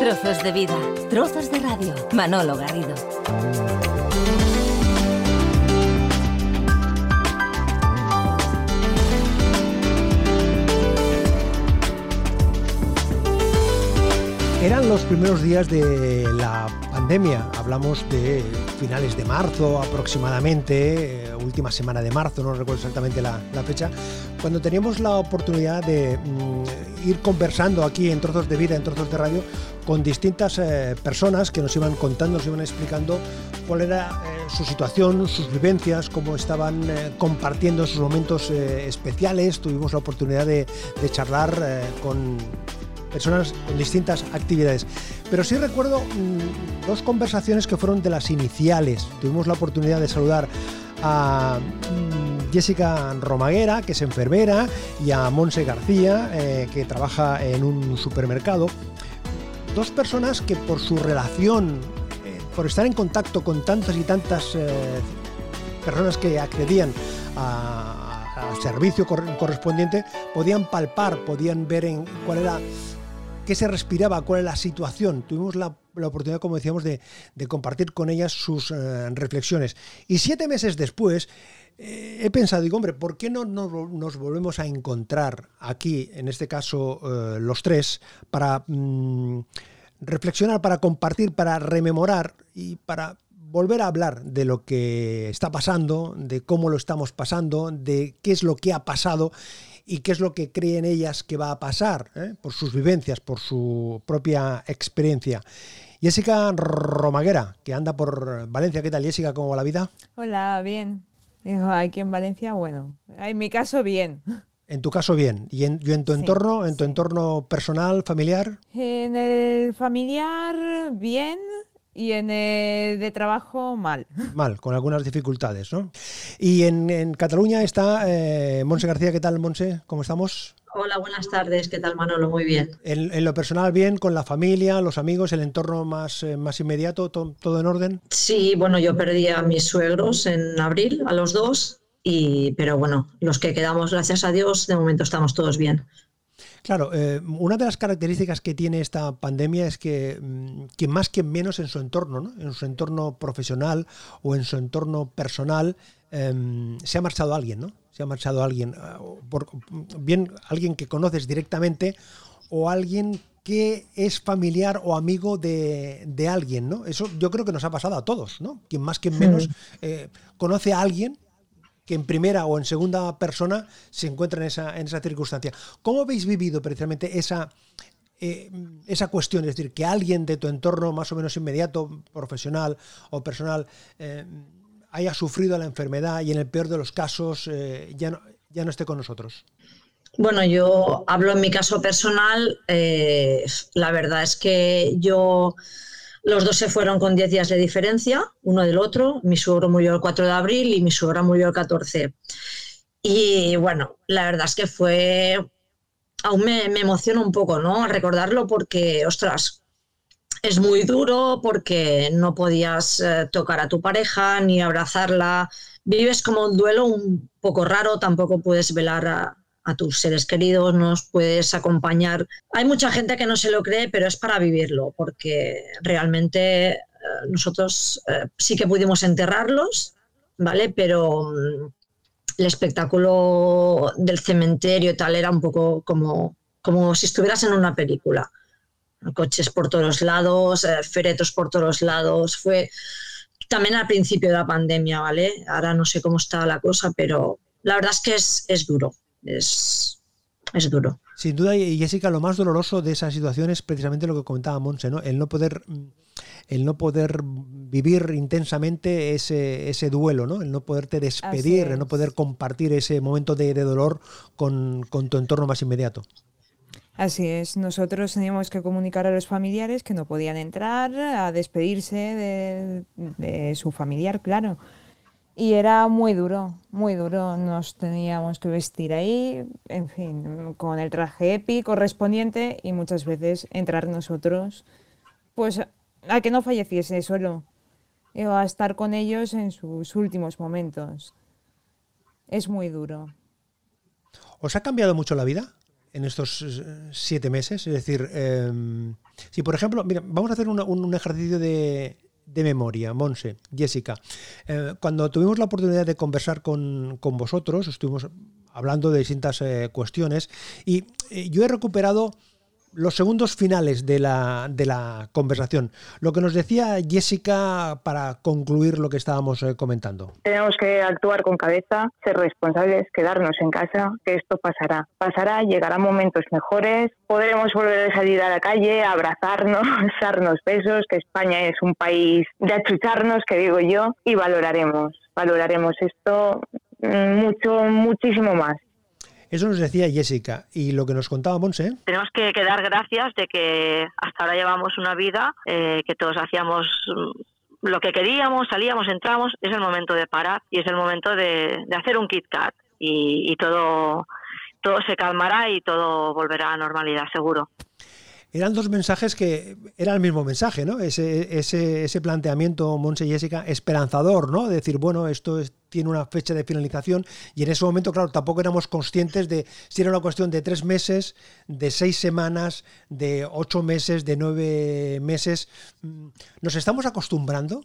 Trozos de vida, trozos de radio. Manolo Garrido. Eran los primeros días de la pandemia, hablamos de finales de marzo aproximadamente, eh, última semana de marzo, no recuerdo exactamente la, fecha, cuando teníamos la oportunidad de mm, ir conversando aquí en Trozos de Vida, en Trozos de Radio, con distintas eh, personas que nos iban contando, nos iban explicando cuál era eh, su situación, sus vivencias, cómo estaban compartiendo sus momentos especiales. Tuvimos la oportunidad de charlar con personas con distintas actividades. Pero sí recuerdo mm, dos conversaciones que fueron de las iniciales. Tuvimos la oportunidad de saludar a mm, Jessica Romaguera, que es enfermera, y a Monse García, eh, que trabaja en un supermercado. Dos personas que por su relación, eh, por estar en contacto con tantas y tantas eh, personas que accedían al servicio correspondiente, podían palpar, podían ver en cuál era qué se respiraba, cuál era la situación. Tuvimos la, oportunidad, como decíamos, de, compartir con ellas sus eh, reflexiones. Y siete meses después eh, he pensado, digo, hombre, ¿por qué no, nos volvemos a encontrar aquí, en este caso eh, los tres, para mm, reflexionar, para compartir, para rememorar y para volver a hablar de lo que está pasando, de cómo lo estamos pasando, de qué es lo que ha pasado y qué es lo que creen ellas que va a pasar, ¿eh? por sus vivencias, por su propia experiencia. Jessica Romaguera, que anda por Valencia. ¿Qué tal, Jessica? ¿Cómo va la vida? Hola, bien. Aquí en Valencia, bueno, en mi caso, bien. En tu caso, bien. ¿Y en, en tu entorno, en tu entorno personal, familiar? En el familiar, bien y en el de trabajo mal. Mal, con algunas dificultades, ¿no? Y en, Cataluña está eh, Monse García, ¿qué tal, Monse? ¿Cómo estamos? Hola, buenas tardes, ¿qué tal, Manolo? Muy bien. En, lo personal, bien, con la familia, los amigos, el entorno más, eh, más inmediato, todo en orden. Sí, bueno, yo perdí a mis suegros en abril, a los dos, y, pero bueno, los que quedamos, gracias a Dios, de momento estamos todos bien. Claro, eh, una de las características que tiene esta pandemia es que, mm, más que menos en su entorno, ¿no? en su entorno profesional o en su entorno personal, em, se ha marchado alguien, ¿no? Se ha marchado alguien, ah, bien alguien que conoces directamente o alguien que es familiar o amigo de, alguien, ¿no? Eso yo creo que nos ha pasado a todos, ¿no? Quien más que menos eh, conoce a alguien que en primera o en segunda persona se encuentra en esa, en esa circunstancia. ¿Cómo habéis vivido precisamente esa, eh, esa cuestión? Es decir, que alguien de tu entorno más o menos inmediato, profesional o personal, eh, haya sufrido la enfermedad y en el peor de los casos eh, ya, no, ya no esté con nosotros. Bueno, yo hablo en mi caso personal. la verdad es que yo los dos se fueron con 10 días de diferencia, uno del otro. Mi suegro murió el 4 de abril y mi suegra murió el 14. Y bueno, la verdad es que fue. Aún me, me emociona un poco, ¿no? Recordarlo porque, ostras, es muy duro porque no podías eh, tocar a tu pareja ni abrazarla. Vives como un duelo un poco raro, tampoco puedes velar a, a tus seres queridos, nos puedes acompañar. Hay mucha gente que no se lo cree, pero es para vivirlo, porque realmente eh, nosotros eh, sí que pudimos enterrarlos, ¿vale? Pero mm, el espectáculo del cementerio y tal era un poco como, como si estuvieras en una película. Coches por todos lados, eh, feretos por todos lados. Fue también al principio de la pandemia, ¿vale? Ahora no sé cómo está la cosa, pero la verdad es que es, es duro es, es duro. Sin duda, y Jessica, lo más doloroso de esa situación es precisamente lo que comentaba Monse, ¿no? El no poder, el no poder vivir intensamente ese, ese duelo, ¿no? El no poderte despedir, el no poder compartir ese momento de, dolor con, tu entorno más inmediato. Así es, nosotros teníamos que comunicar a los familiares que no podían entrar a despedirse de, de su familiar, claro y era muy duro, muy duro. Nos teníamos que vestir ahí, en fin, con el traje EPI correspondiente y muchas veces entrar nosotros, pues a que no falleciese solo, o a estar con ellos en sus últimos momentos. Es muy duro. ¿Os ha cambiado mucho la vida? en estos siete meses? Es decir, em, si por ejemplo, mira, vamos a hacer un, ejercicio de, memoria, Monse, Jessica. Eh, cuando tuvimos la oportunidad de conversar con, con vosotros, estuvimos hablando de distintas eh, cuestiones y yo he recuperado los segundos finales de la, de la conversación. Lo que nos decía Jessica para concluir lo que estábamos eh, comentando. Tenemos que actuar con cabeza, ser responsables, quedarnos en casa, que esto pasará. Pasará, llegarán momentos mejores, podremos volver a salir a la calle, abrazarnos, darnos besos, que España es un país de achucharnos, que digo yo, y valoraremos, valoraremos esto mm, mucho, muchísimo más. Eso nos decía Jessica. Y lo que nos contaba Monse. Tenemos que, dar gracias de que hasta ahora llevamos una vida eh, que todos hacíamos mm, lo que queríamos, salíamos, entramos. Es el momento de parar y es el momento de, hacer un Kit Kat. Y, y todo, todo se calmará y todo volverá a normalidad, seguro eran dos mensajes que era el mismo mensaje, ¿no? Ese, ese, ese planteamiento, Monse y Jessica, esperanzador, ¿no? De decir, bueno, esto tiene una fecha de finalización y en ese momento, claro, tampoco éramos conscientes de si era una cuestión de tres meses, de seis semanas, de ocho meses, de nueve meses. Mm, ¿Nos estamos acostumbrando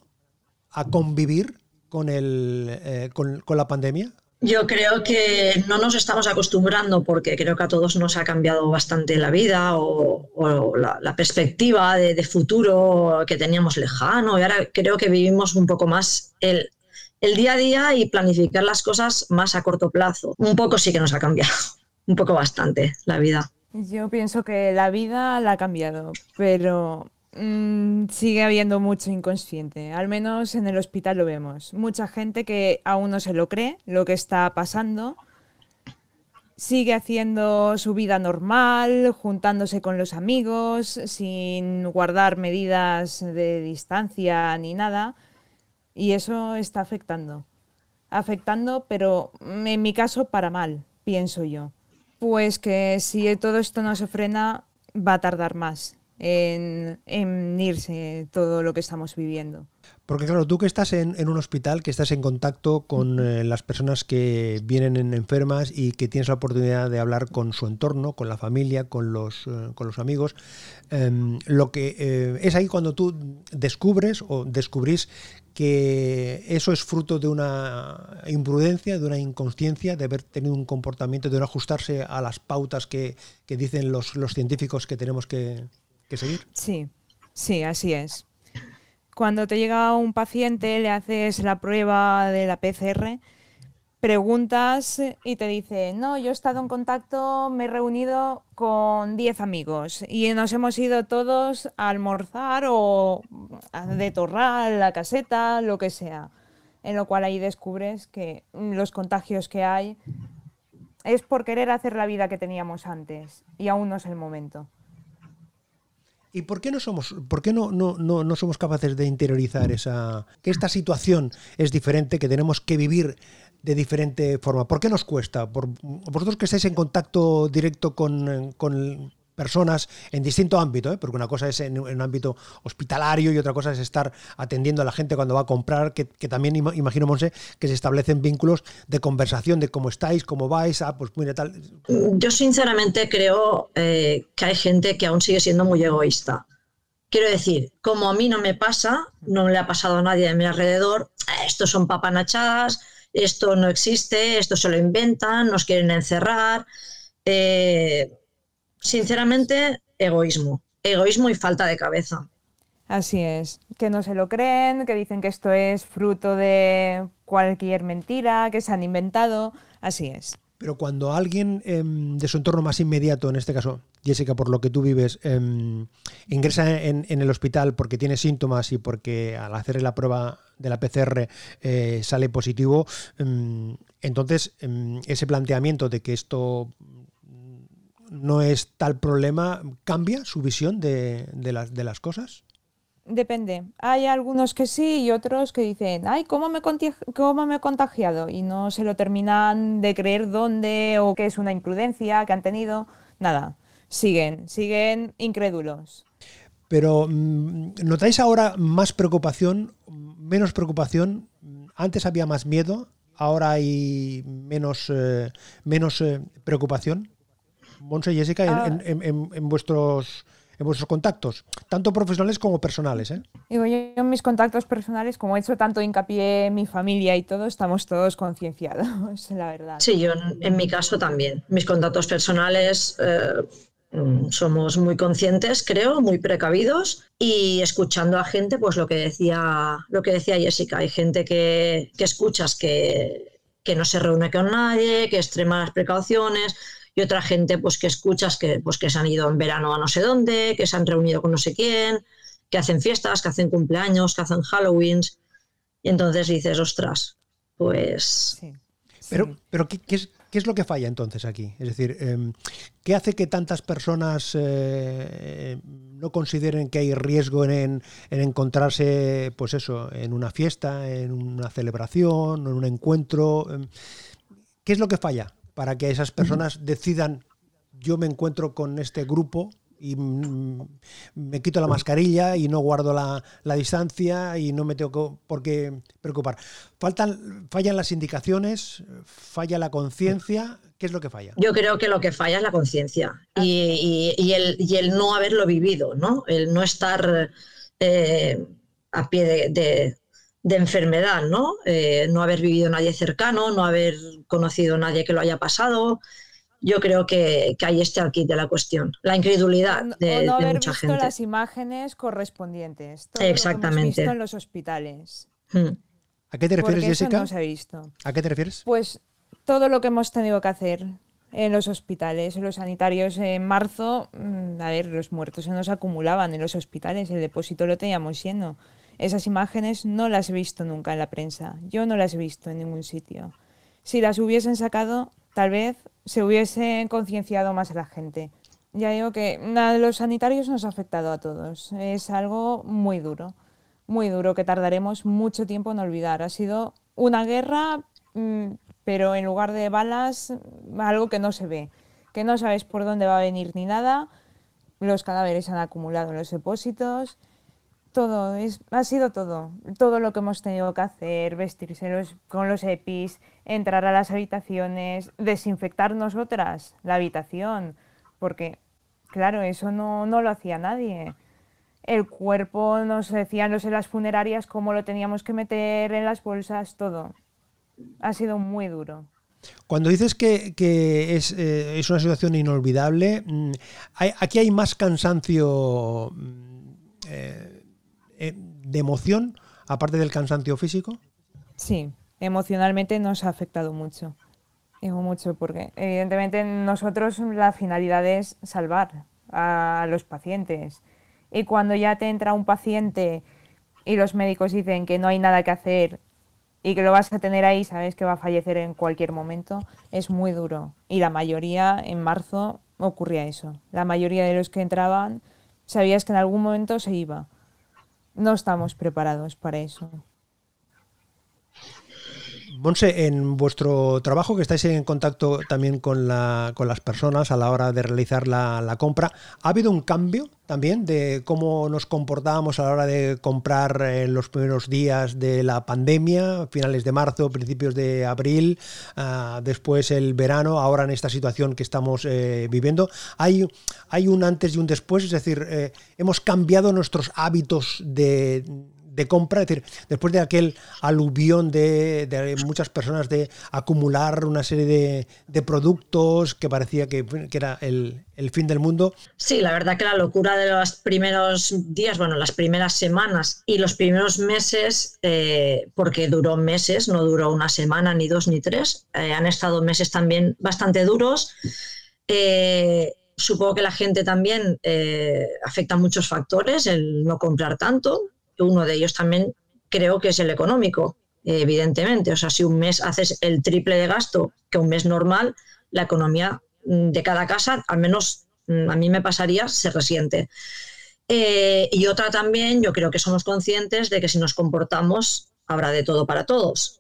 a convivir con, el, eh, con, con la pandemia? Yo creo que no nos estamos acostumbrando porque creo que a todos nos ha cambiado bastante la vida o, la, perspectiva de, futuro que teníamos lejano y ahora creo que vivimos un poco más el, el día a día y planificar las cosas más a corto plazo. Un poco sí que nos ha cambiado, un poco bastante la vida. Yo pienso que la vida la ha cambiado, pero Mm, sigue habiendo mucho inconsciente, al menos en el hospital lo vemos. Mucha gente que aún no se lo cree lo que está pasando, sigue haciendo su vida normal, juntándose con los amigos, sin guardar medidas de distancia ni nada, y eso está afectando. Afectando, pero en mi caso para mal, pienso yo. Pues que si todo esto no se frena, va a tardar más en, irse todo lo que estamos viviendo. Porque claro, tú que estás en, un hospital, que estás en contacto con eh, las personas que vienen enfermas y que tienes la oportunidad de hablar con su entorno, con la familia, con los, eh, con los amigos, em, lo que eh, es ahí cuando tú descubres o descubrís que eso es fruto de una imprudencia, de una inconsciencia, de haber tenido un comportamiento, de no ajustarse a las pautas que, que dicen los, los científicos que tenemos que, seguir. Sí, sí, así es. Cuando te llega un paciente, le haces la prueba de la PCR, preguntas y te dice, no, yo he estado en contacto, me he reunido con 10 amigos y nos hemos ido todos a almorzar o a detorrar la caseta, lo que sea. En lo cual ahí descubres que los contagios que hay es por querer hacer la vida que teníamos antes y aún no es el momento. ¿Y por qué no somos, por qué no, no, no, somos capaces de interiorizar esa que esta situación es diferente, que tenemos que vivir de diferente forma? ¿Por qué nos cuesta? Por, vosotros que estáis en contacto directo con, con personas en distinto ámbito, ¿eh? porque una cosa es en, un ámbito hospitalario y otra cosa es estar atendiendo a la gente cuando va a comprar, que, también imagino, Monse, que se establecen vínculos de conversación, de cómo estáis, cómo vais, ah, pues mira tal. Yo sinceramente creo eh, que hay gente que aún sigue siendo muy egoísta. Quiero decir, como a mí no me pasa, no le ha pasado a nadie de mi alrededor, estos son papanachadas, esto no existe, esto se lo inventan, nos quieren encerrar. Eh, sinceramente, egoísmo. Egoísmo y falta de cabeza. Así es, que no se lo creen, que dicen que esto es fruto de cualquier mentira que se han inventado, así es. Pero cuando alguien em, de su entorno más inmediato, en este caso, Jessica, por lo que tú vives, em, ingresa en, el hospital porque tiene síntomas y porque al hacer la prueba de la PCR eh, sale positivo, em, entonces ese planteamiento de que esto no es tal problema, ¿cambia su visión de, las, de las cosas? Depende. Hay algunos que sí y otros que dicen, ay, ¿cómo me, ¿cómo me he contagiado? Y no se lo terminan de creer dónde o que es una imprudencia que han tenido. Nada, siguen, siguen incrédulos. Pero mm, ¿notáis ahora más preocupación, menos preocupación? Antes había más miedo, ahora hay menos, eh, menos eh, preocupación. Monse y Jessica, en, ah. en, vuestros en vuestros contactos, tanto profesionales como personales. ¿eh? Digo, yo en mis contactos personales, como he hecho tanto hincapié en mi familia y todo, estamos todos concienciados, la verdad. Sí, yo en, mi caso también. Mis contactos personales eh, mm, somos muy conscientes, creo, muy precavidos y escuchando a gente, pues lo que decía, lo que decía Jessica, hay gente que, que escuchas que, que no se reúne con nadie, que extrema las precauciones y otra gente pues que escuchas que, pues, que se han ido en verano a no sé dónde, que se han reunido con no sé quién, que hacen fiestas, que hacen cumpleaños, que hacen Halloweens. Y entonces dices, ostras, pues... Pero, pero ¿qué, es, ¿qué, es, lo que falla entonces aquí? Es decir, em, ¿qué hace que tantas personas eh, no consideren que hay riesgo en, en, encontrarse, pues eso, en una fiesta, en una celebración, en un encuentro? Em, ¿Qué es lo que falla? Para que esas personas decidan, yo me encuentro con este grupo y me quito la mascarilla y no guardo la, distancia y no me tengo por qué preocupar. Faltan, fallan las indicaciones, falla la conciencia. ¿Qué es lo que falla? Yo creo que lo que falla es la conciencia y, el, no haberlo vivido, ¿no? El no estar eh, a pie de enfermedad, ¿no? Eh, no haber vivido nadie cercano, no haber conocido a nadie que lo haya pasado. Yo creo que, que ahí está el kit de la cuestión, la incredulidad de, no haber visto las imágenes correspondientes. Exactamente. visto en los hospitales. Hmm. ¿A qué te refieres, Jessica? no se ha visto. ¿A qué te refieres? Pues todo lo que hemos tenido que hacer en los hospitales, en los sanitarios. En marzo, mm, a ver, los muertos se nos acumulaban en los hospitales, el depósito lo teníamos lleno. Esas imágenes no las he visto nunca en la prensa. Yo no las he visto en ningún sitio. Si las hubiesen sacado, tal vez se hubiese concienciado más a la gente. Ya digo que los sanitarios nos ha afectado a todos. Es algo muy duro, muy duro que tardaremos mucho tiempo en olvidar. Ha sido una guerra, mm, pero en lugar de balas, algo que no se ve, que no sabes por dónde va a venir ni nada. Los cadáveres han acumulado en los depósitos todo, es, ha sido todo. Todo lo que hemos tenido que hacer, vestirse con los EPIs, entrar a las habitaciones, desinfectar nosotras la habitación, porque, claro, eso no, no lo hacía nadie. El cuerpo, nos decían los en las funerarias cómo lo teníamos que meter en las bolsas, todo. Ha sido muy duro. Cuando dices que, que es, eh, es, una situación inolvidable, mm, aquí hay más cansancio. Mm, eh, eh, de emoción, aparte del cansancio físico? Sí, emocionalmente nos ha afectado mucho. Digo mucho porque evidentemente nosotros la finalidad es salvar a los pacientes. Y cuando ya te entra un paciente y los médicos dicen que no hay nada que hacer y que lo vas a tener ahí, sabes que va a fallecer en cualquier momento, es muy duro. Y la mayoría en marzo ocurría eso. La mayoría de los que entraban sabías que en algún momento se iba no estamos preparados para eso. Monse, en vuestro trabajo que estáis en contacto también con, la, con las personas a la hora de realizar la, compra, ¿ha habido un cambio también de cómo nos comportábamos a la hora de comprar en los primeros días de la pandemia, finales de marzo, principios de abril, ah, después el verano, ahora en esta situación que estamos eh, viviendo? ¿Hay, ¿Hay un antes y un después? Es decir, eh, ¿hemos cambiado nuestros hábitos de de compra, es decir, después de aquel aluvión de, muchas personas de acumular una serie de, productos que parecía que, era el, fin del mundo. Sí, la verdad que la locura de los primeros días, bueno, las primeras semanas y los primeros meses, eh, porque duró meses, no duró una semana, ni dos, ni tres, eh, han estado meses también bastante duros. Eh, supongo que la gente también afecta muchos factores, el no comprar tanto, uno de ellos también creo que es el económico, evidentemente. O sea, si un mes haces el triple de gasto que un mes normal, la economía mm, de cada casa, al menos mm, a mí me pasaría, se resiente. Eh, y otra también, yo creo que somos conscientes de que si nos comportamos, habrá de todo para todos.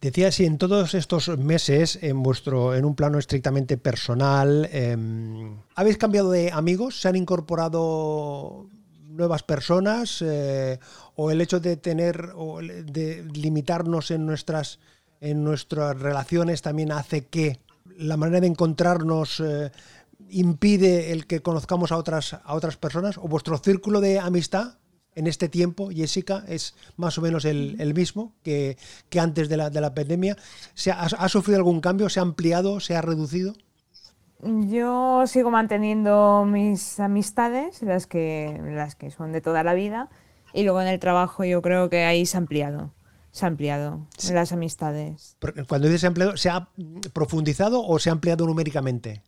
Decía si en todos estos meses, en vuestro, en un plano estrictamente personal, em, ¿habéis cambiado de amigos? ¿Se han incorporado nuevas personas eh, o el hecho de tener o de limitarnos en nuestras en nuestras relaciones también hace que la manera de encontrarnos eh, impide el que conozcamos a otras, a otras personas? ¿O vuestro círculo de amistad en este tiempo, Jessica, es más o menos el, mismo que, antes de la, de la pandemia? ¿Se ha, ha, sufrido algún cambio? ¿Se ha ampliado? ¿Se ha reducido? Yo sigo manteniendo mis amistades, las que, las que son de toda la vida, y luego en el trabajo yo creo que ahí se ha ampliado. Se ha ampliado las amistades. Cuando dices ampliado, ¿se ha profundizado o se ha ampliado numéricamente?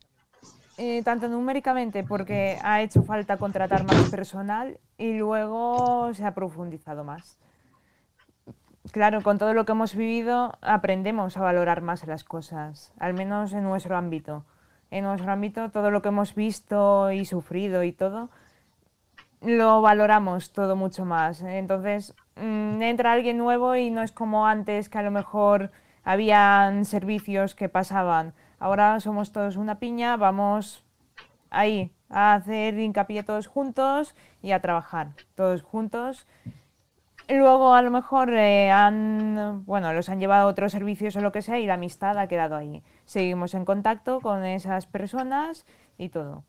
Eh, tanto numéricamente porque ha hecho falta contratar más personal y luego se ha profundizado más. Claro, con todo lo que hemos vivido aprendemos a valorar más las cosas, al menos en nuestro ámbito en nuestro ámbito, todo lo que hemos visto y sufrido y todo, lo valoramos todo mucho más. Entonces, mm, entra alguien nuevo y no es como antes que a lo mejor habían servicios que pasaban. Ahora somos todos una piña, vamos ahí a hacer hincapié todos juntos y a trabajar todos juntos. Luego a lo mejor eh, han, bueno, los han llevado a otros servicios o lo que sea y la amistad ha quedado ahí seguimos en contacto con esas personas y todo.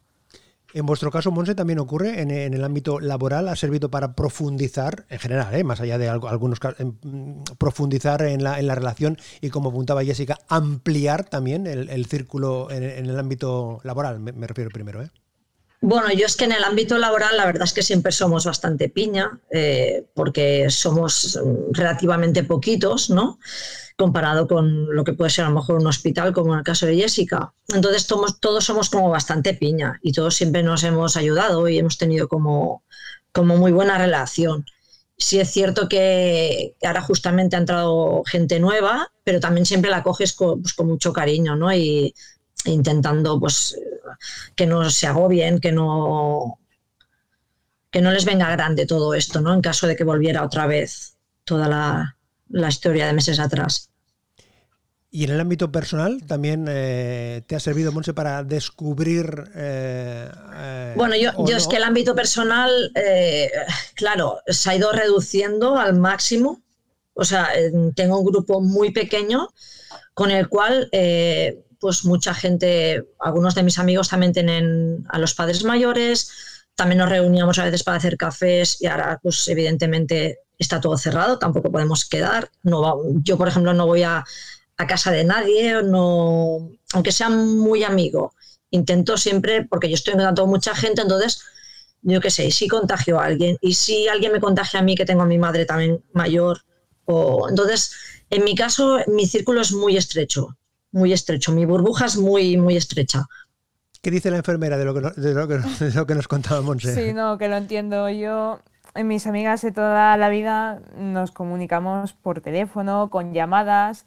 En vuestro caso, Monse, también ocurre en, el ámbito laboral, ha servido para profundizar, en general, ¿eh? más allá de algunos casos, mm, profundizar en la, en la, relación y, como apuntaba Jessica, ampliar también el, círculo en, el ámbito laboral, me, refiero primero. ¿eh? Bueno, yo es que en el ámbito laboral la verdad es que siempre somos bastante piña, eh, porque somos mm, relativamente poquitos, ¿no? comparado con lo que puede ser a lo mejor un hospital, como en el caso de Jessica. Entonces todos, todos somos como bastante piña y todos siempre nos hemos ayudado y hemos tenido como, como muy buena relación. Sí es cierto que ahora justamente ha entrado gente nueva, pero también siempre la coges con, pues, con mucho cariño, ¿no? Y intentando pues que no se agobien, que no que no les venga grande todo esto, ¿no? En caso de que volviera otra vez toda la, la historia de meses atrás. Y en el ámbito personal también eh, te ha servido, Monse, para descubrir... Eh, eh, bueno, yo, yo es que el ámbito personal, claro, se ha ido reduciendo al máximo. O sea, tengo un grupo muy pequeño con el cual, pues mucha gente, algunos de mis amigos también tienen a los padres mayores, también nos reuníamos a veces para hacer cafés y ahora, pues evidentemente está todo cerrado, tampoco podemos quedar. No yo, por ejemplo, no voy a, casa de nadie, no, aunque sea muy amigo. Intento siempre, porque yo estoy en contacto con mucha gente, entonces, yo qué sé, si contagio a alguien y si alguien me contagia a mí, que tengo a mi madre también mayor, o, entonces, en mi caso, mi círculo es muy estrecho, muy estrecho, mi burbuja es muy, muy estrecha. ¿Qué dice la enfermera de lo que, de lo que, de lo que nos contaba Monse? Sí, no, que lo entiendo. Yo mis amigas de toda la vida nos comunicamos por teléfono, con llamadas.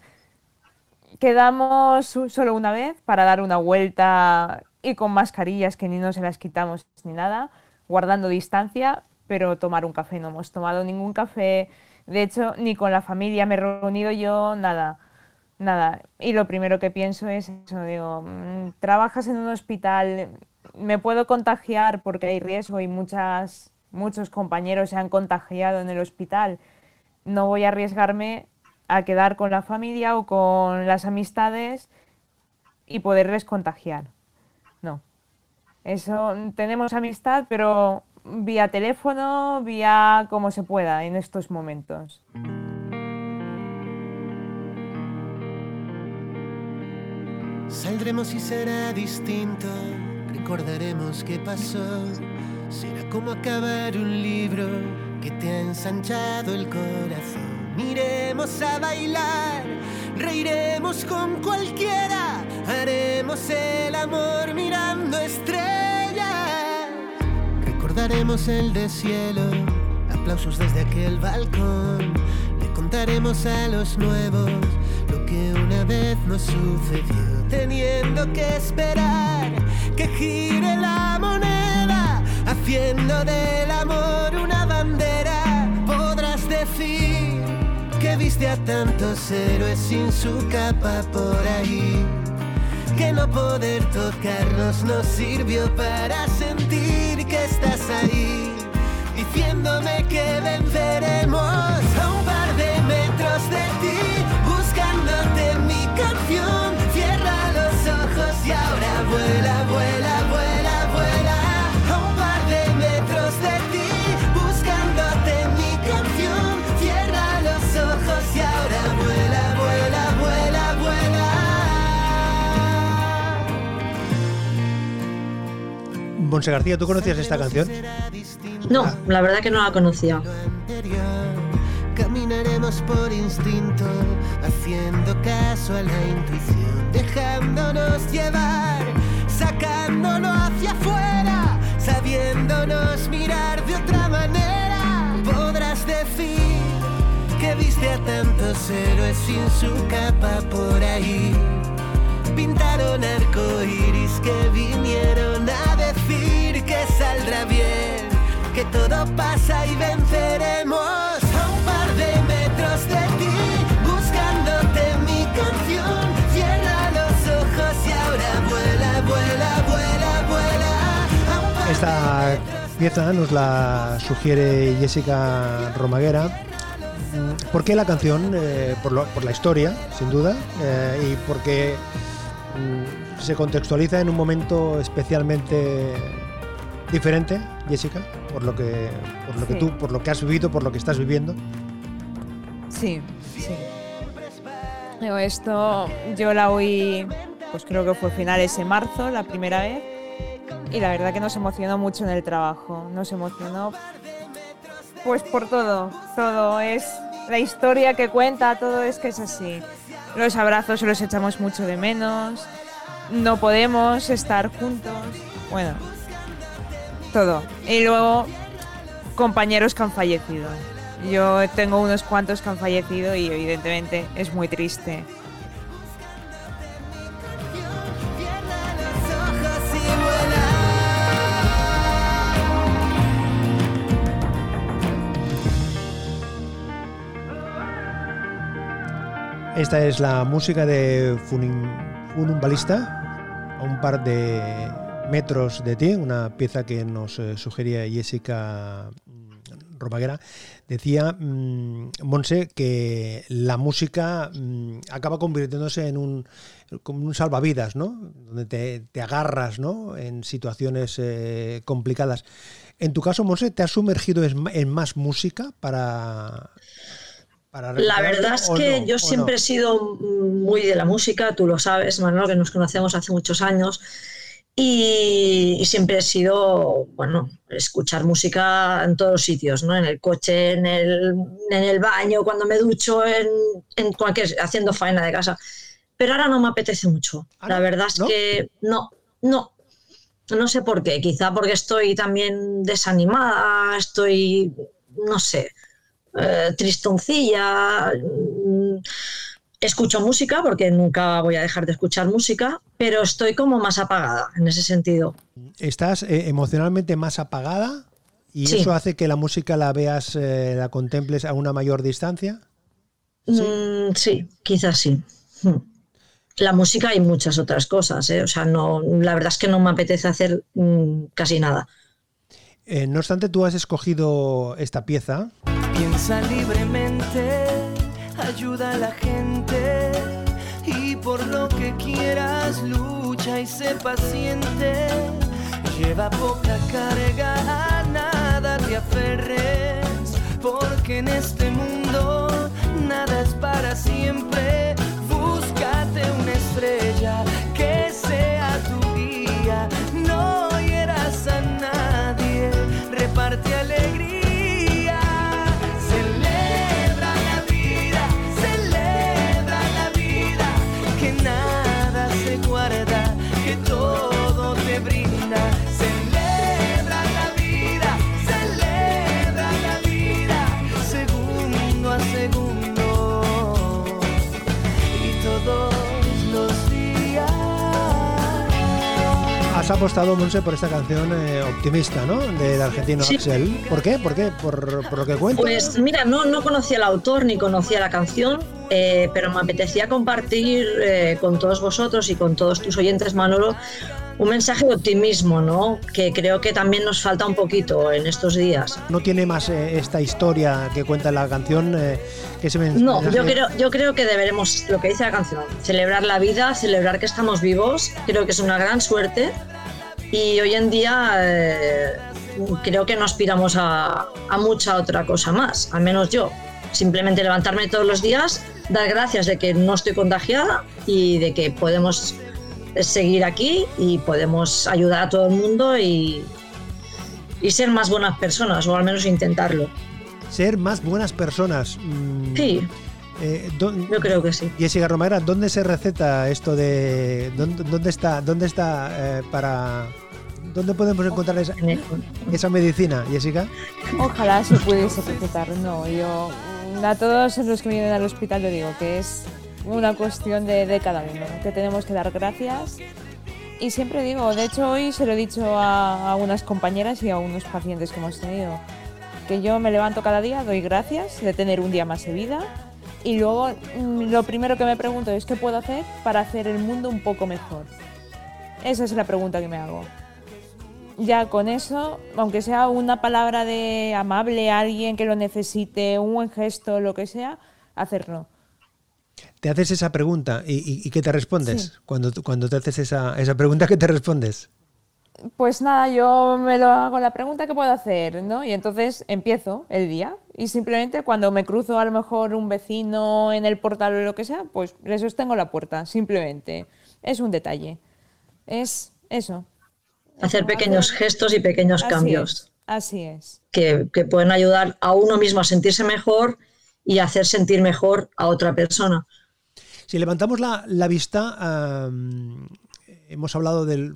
Quedamos solo una vez para dar una vuelta y con mascarillas que ni nos se las quitamos ni nada, guardando distancia, pero tomar un café. No hemos tomado ningún café. De hecho, ni con la familia me he reunido yo, nada. Nada. Y lo primero que pienso es eso, digo, mm, trabajas en un hospital, me puedo contagiar porque hay riesgo y muchas muchos compañeros se han contagiado en el hospital, no voy a arriesgarme a quedar con la familia o con las amistades y poderles contagiar. No. Eso tenemos amistad, pero vía teléfono, vía como se pueda en estos momentos. Saldremos y será distinto, recordaremos qué pasó Será como acabar un libro que te ha ensanchado el corazón. Iremos a bailar, reiremos con cualquiera, haremos el amor mirando estrellas. Recordaremos el de cielo, aplausos desde aquel balcón. Le contaremos a los nuevos lo que una vez nos sucedió, teniendo que esperar que gire la moneda haciendo del amor una bandera, podrás decir que viste a tantos héroes sin su capa por ahí. Que no poder tocarnos nos sirvió para sentir que estás ahí, diciéndome que venceremos vuela, vuela, vuela, vuela a un par de metros de ti, buscándote mi canción. Cierra los ojos y ahora vuela, vuela, vuela, vuela. Monse García, ¿tú conocías esta canción? No, la verdad que no la conocía. Caminaremos por instinto, haciendo caso a la intuición, dejándonos llevar sacándolo hacia afuera, sabiéndonos mirar de otra manera. Podrás decir que viste a tantos héroes sin su capa por ahí. Pintaron arcoiris que vinieron a decir que saldrá bien, que todo pasa y venceremos. Esta pieza nos la sugiere Jessica Romaguera. Mm, ¿Por qué la canción? Eh, por, lo- por la historia, sin duda, eh, y porque mm, se contextualiza en un momento especialmente diferente, Jessica, por lo que, por lo que tú, por lo que has vivido, por lo que estás viviendo. Sí, sí. Esto yo la oí, pues creo que fue finales de marzo, la primera vez. Y la verdad que nos emocionó mucho en el trabajo. Nos emocionó, pues por todo. Todo es la historia que cuenta, todo es que es así. Los abrazos los echamos mucho de menos. No podemos estar juntos. Bueno, todo. Y luego compañeros que han fallecido. Yo tengo unos cuantos que han fallecido y evidentemente es muy triste. Esta es la música de Funumbalista, a un par de metros de ti, una pieza que nos eh, sugería Jessica mm, Romaguera. Decía mm, Monse que la música mm, acaba convirtiéndose en un, salvavidas, ¿no? Donde te, agarras, ¿no? En situaciones eh, complicadas. En tu caso, Monse, ¿te has sumergido en más música para, para La verdad es que no? yo ¿O siempre no? he sido muy de la música, tú lo sabes, Manolo, que nos conocemos hace muchos años. Y, y siempre he sido, bueno, escuchar música en todos los sitios, ¿no? En el coche, en el, en el baño, cuando me ducho, en, en cualquier, haciendo faena de casa. Pero ahora no me apetece mucho. Ah, La verdad es ¿No? que no, no. No sé por qué, quizá porque estoy también desanimada, estoy, no sé, eh, tristoncilla. mm, Escucho música porque nunca voy a dejar de escuchar música, pero estoy como más apagada en ese sentido. ¿Estás eh, emocionalmente más apagada? ¿Y Sí. eso hace que la música la veas, eh, la contemples a una mayor distancia? Sí, sí quizás sí. Hmm. La música y muchas otras cosas, ¿eh? o sea, no, la verdad es que no me apetece hacer mm, casi nada. Eh, no obstante, tú has escogido esta pieza. Piensa libremente, ayuda a la gente y por lo que quieras lucha y sé paciente. Lleva poca carga, a nada te aferres, porque en este mundo nada es para siempre. Búscate una estrella que reparte alegría. Apostado, Monse, por esta canción eh, optimista, ¿no? Del argentino Sí. Axel. ¿Por qué? ¿Por qué? ¿Por, por lo que cuenta? Pues mira, no, no conocía al autor ni conocía la canción, eh, pero me apetecía compartir eh, con todos vosotros y con todos tus oyentes, Manolo, un mensaje de optimismo, ¿no? Que creo que también nos falta un poquito en estos días. ¿No tiene más eh, esta historia que cuenta la canción eh, que ese men- No, yo creo, yo creo que deberemos, lo que dice la canción, celebrar la vida, celebrar que estamos vivos, creo que es una gran suerte y hoy en día eh, creo que no aspiramos a, a mucha otra cosa más, al menos yo. Simplemente levantarme todos los días, dar gracias de que no estoy contagiada y de que podemos seguir aquí y podemos ayudar a todo el mundo y, y ser más buenas personas, o al menos intentarlo. Ser más buenas personas. Mm, Sí, eh, yo creo que sí. Jessica Romera, ¿dónde se receta esto de dónde, dónde está dónde está eh, para dónde podemos encontrar esa, esa medicina, Jessica? Ojalá se pudiese recetar. No, yo mm, a todos los que vienen al hospital le digo que es una cuestión de, de cada uno, que tenemos que dar gracias. Y siempre digo, de hecho hoy se lo he dicho a, a unas compañeras y a unos pacientes que hemos tenido, que yo me levanto cada día, doy gracias de tener un día más de vida y luego mm, lo primero que me pregunto es qué puedo hacer para hacer el mundo un poco mejor. Esa es la pregunta que me hago ya con eso, aunque sea una palabra de amable a alguien que lo necesite, un buen gesto, lo que sea, hacerlo. Te haces esa pregunta y, y- y ¿qué te respondes? Sí. Cuando, cuando te haces esa, esa pregunta, ¿qué te respondes? Pues nada, yo me lo hago la pregunta que puedo hacer, ¿no? Y entonces empiezo el día y simplemente cuando me cruzo a lo mejor un vecino en el portal o lo que sea, pues le sostengo la puerta, simplemente. Es un detalle. Es eso. Hacer pequeños gestos y pequeños Así cambios es, así es. que, que pueden ayudar a uno mismo a sentirse mejor y a hacer sentir mejor a otra persona. Si levantamos la, la vista, hemos hablado de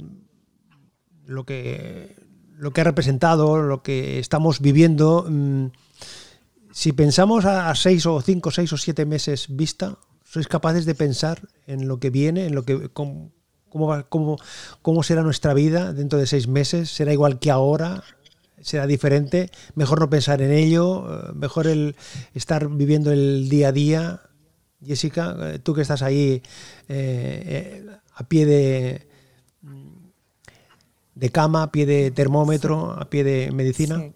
lo que, lo que ha representado, lo que estamos viviendo. mm, si pensamos a, seis o cinco, seis o siete meses vista, ¿sois capaces de pensar en lo que viene, en lo que cómo, cómo, cómo- será nuestra vida dentro de seis meses? ¿Será igual que ahora? ¿Será diferente? Mejor no pensar en ello, eh, mejor el estar viviendo el día a día. Jessica, eh, tú que estás ahí eh, a pie de, de cama, a pie de termómetro, a pie de medicina. Sí.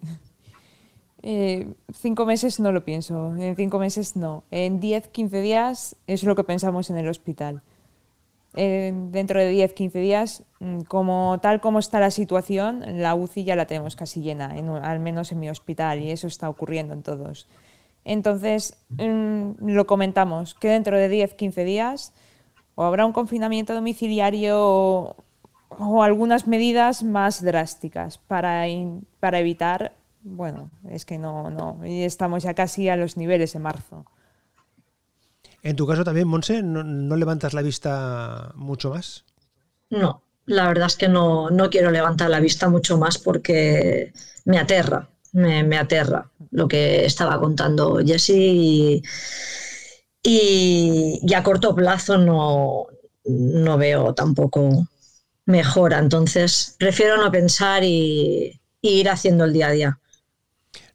Eh, cinco meses no lo pienso, en cinco meses no. En 10, 15 días es lo que pensamos en el hospital. Eh, dentro de 10, 15 días, mm, como tal como está la situación, la UCI ya la tenemos casi llena, en al menos en mi hospital, y eso está ocurriendo en todos. Entonces, mm, lo comentamos, que dentro de 10, 15 días o habrá un confinamiento domiciliario o, o algunas medidas más drásticas para, in- para evitar, bueno, es que no, no, y estamos ya casi a los niveles de marzo. En tu caso también, Monse, ¿no, no levantas la vista mucho más? No, la verdad es que no, no quiero levantar la vista mucho más porque me aterra, me, me aterra lo que estaba contando Jesse y, y- y a corto plazo no, no veo tampoco mejora. Entonces prefiero no pensar y, y ir haciendo el día a día.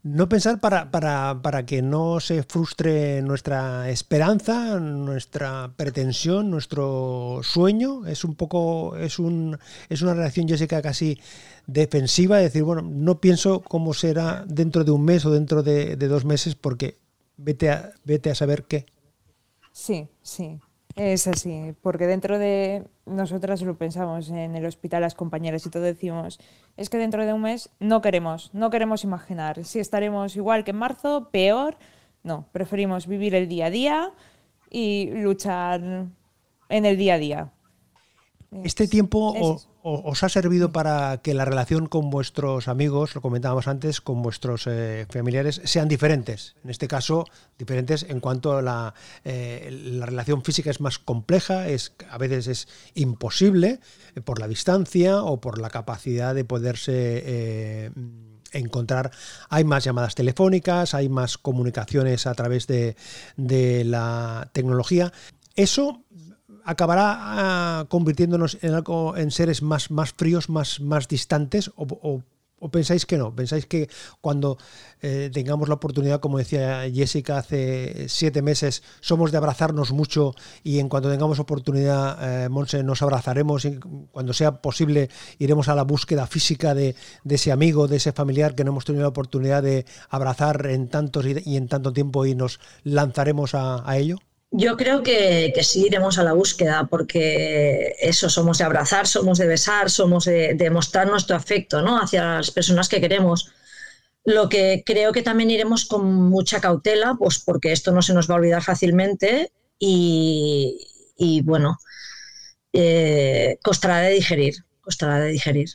No pensar para, para, para que no se frustre nuestra esperanza, nuestra pretensión, nuestro sueño. Es un poco, es un, es una reacción, Jessica, casi defensiva, de decir, bueno, no pienso cómo será dentro de un mes o dentro de, de dos meses, porque vete a, vete a saber qué. Sí, sí, es así, porque dentro de nosotras lo pensamos en el hospital, las compañeras y todo decimos, es que dentro de un mes no queremos, no queremos imaginar. Si estaremos igual que en marzo, peor, no, preferimos vivir el día a día y luchar en el día a día. Este tiempo os ha servido para que la relación con vuestros amigos, lo comentábamos antes, con vuestros eh, familiares, sean diferentes. En este caso, diferentes en cuanto a la, eh, la relación física es más compleja, es, a veces es imposible eh, por la distancia o por la capacidad de poderse encontrar. Hay más llamadas telefónicas, hay más comunicaciones a través de la tecnología. Eso acabará ah, convirtiéndonos en algo en seres más, fríos, más, distantes o, pensáis que no? ¿Pensáis que cuando eh, tengamos la oportunidad, como decía Jessica hace siete meses, somos de abrazarnos mucho y en cuanto tengamos oportunidad, eh, Monse, nos abrazaremos y cuando sea posible iremos a la búsqueda física de, ese amigo, de ese familiar que no hemos tenido la oportunidad de abrazar en tantos y, en tanto tiempo y nos lanzaremos a ello? Yo creo que, sí iremos a la búsqueda, porque eso, somos de abrazar, somos de besar, somos de, de mostrar nuestro afecto ¿no? hacia las personas que queremos. Lo que creo que también iremos con mucha cautela, pues porque esto no se nos va a olvidar fácilmente y, y, bueno, eh, costará de digerir, costará de digerir.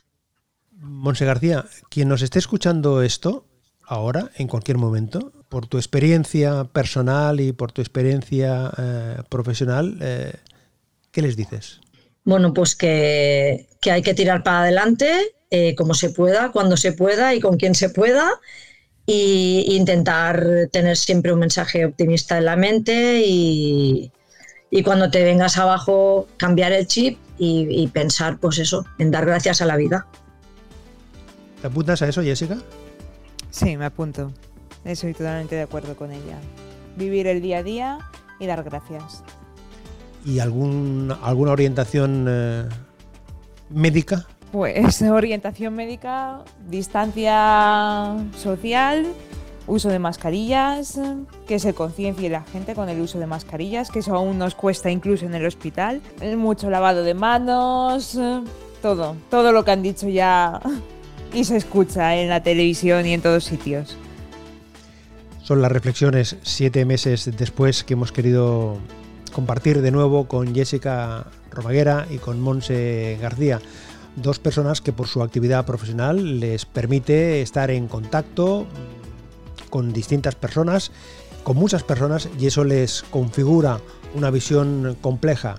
Monse García, quien nos esté escuchando esto ahora, en cualquier momento, por tu experiencia personal y por tu experiencia eh, profesional, eh, ¿qué les dices? Bueno, pues que, que hay que tirar para adelante eh, como se pueda, cuando se pueda y con quien se pueda. Y intentar tener siempre un mensaje optimista en la mente y, y cuando te vengas abajo cambiar el chip y, y pensar pues eso, en dar gracias a la vida. ¿Te apuntas a eso, Jessica? Sí, me apunto. Estoy totalmente de acuerdo con ella. Vivir el día a día y dar gracias. ¿Y algún, alguna orientación eh, médica? Pues orientación médica, distancia social, uso de mascarillas, que se conciencie la gente con el uso de mascarillas, que eso aún nos cuesta incluso en el hospital, mucho lavado de manos, todo, todo lo que han dicho ya y se escucha en la televisión y en todos sitios. Son las reflexiones siete meses después que hemos querido compartir de nuevo con Jessica Romaguera y con Monse García, dos personas que por su actividad profesional les permite estar en contacto con distintas personas, con muchas personas, y eso les configura una visión compleja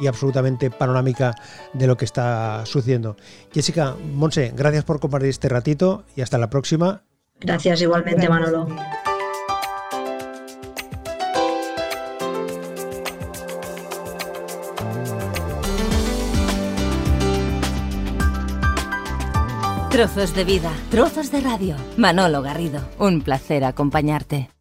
y absolutamente panorámica de lo que está sucediendo. Jessica, Monse, gracias por compartir este ratito y hasta la próxima. Gracias igualmente, Manolo. Trozos de vida, trozos de radio. Manolo Garrido, un placer acompañarte.